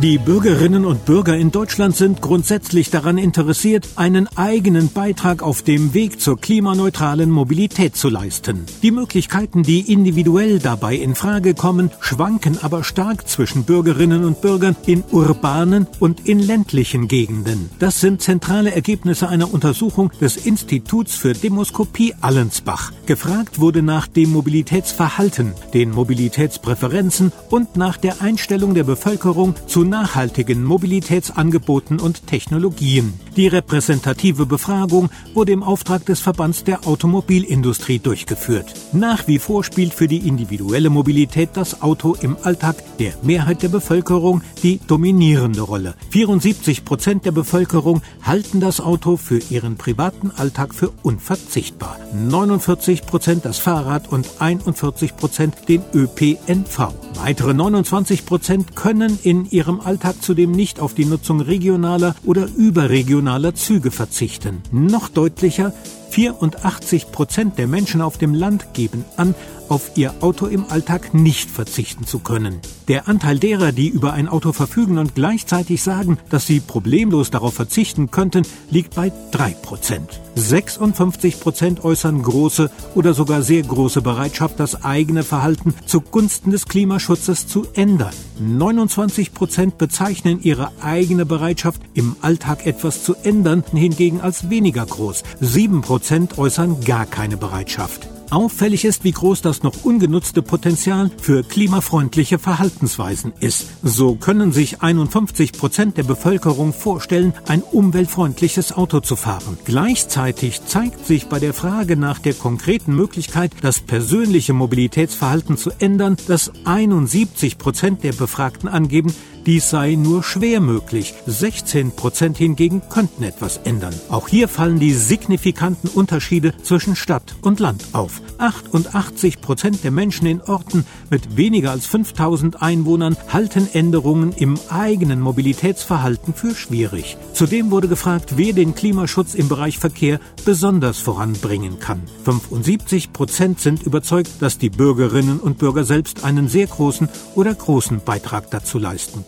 Die Bürgerinnen und Bürger in Deutschland sind grundsätzlich daran interessiert, einen eigenen Beitrag auf dem Weg zur klimaneutralen Mobilität zu leisten. Die Möglichkeiten, die individuell dabei in Frage kommen, schwanken aber stark zwischen Bürgerinnen und Bürgern in urbanen und in ländlichen Gegenden. Das sind zentrale Ergebnisse einer Untersuchung des Instituts für Demoskopie Allensbach. Gefragt wurde nach dem Mobilitätsverhalten, den Mobilitätspräferenzen und nach der Einstellung der Bevölkerung zu nachhaltigen Mobilitätsangeboten und Technologien. Die repräsentative Befragung wurde im Auftrag des Verbands der Automobilindustrie durchgeführt. Nach wie vor spielt für die individuelle Mobilität das Auto im Alltag der Mehrheit der Bevölkerung die dominierende Rolle. 74 Prozent der Bevölkerung halten das Auto für ihren privaten Alltag für unverzichtbar. 49 Prozent das Fahrrad und 41 Prozent den ÖPNV. Weitere 29 Prozent können in ihrem Alltag zudem nicht auf die Nutzung regionaler oder überregionaler Züge verzichten. Noch deutlicher, 84 Prozent der Menschen auf dem Land geben an, auf ihr Auto im Alltag nicht verzichten zu können. Der Anteil derer, die über ein Auto verfügen und gleichzeitig sagen, dass sie problemlos darauf verzichten könnten, liegt bei 3 Prozent. 56 Prozent äußern große oder sogar sehr große Bereitschaft, das eigene Verhalten zugunsten des Klimaschutzes zu ändern. 29 Prozent bezeichnen ihre eigene Bereitschaft, im Alltag etwas zu ändern, hingegen als weniger groß. 7 Prozent äußern gar keine Bereitschaft. Auffällig ist, wie groß das noch ungenutzte Potenzial für klimafreundliche Verhaltensweisen ist. So können sich 51 Prozent der Bevölkerung vorstellen, ein umweltfreundliches Auto zu fahren. Gleichzeitig zeigt sich bei der Frage nach der konkreten Möglichkeit, das persönliche Mobilitätsverhalten zu ändern, dass 71 Prozent der Befragten angeben, dies sei nur schwer möglich. 16 Prozent hingegen könnten etwas ändern. Auch hier fallen die signifikanten Unterschiede zwischen Stadt und Land auf. 88 Prozent der Menschen in Orten mit weniger als 5000 Einwohnern halten Änderungen im eigenen Mobilitätsverhalten für schwierig. Zudem wurde gefragt, wer den Klimaschutz im Bereich Verkehr besonders voranbringen kann. 75 Prozent sind überzeugt, dass die Bürgerinnen und Bürger selbst einen sehr großen oder großen Beitrag dazu leisten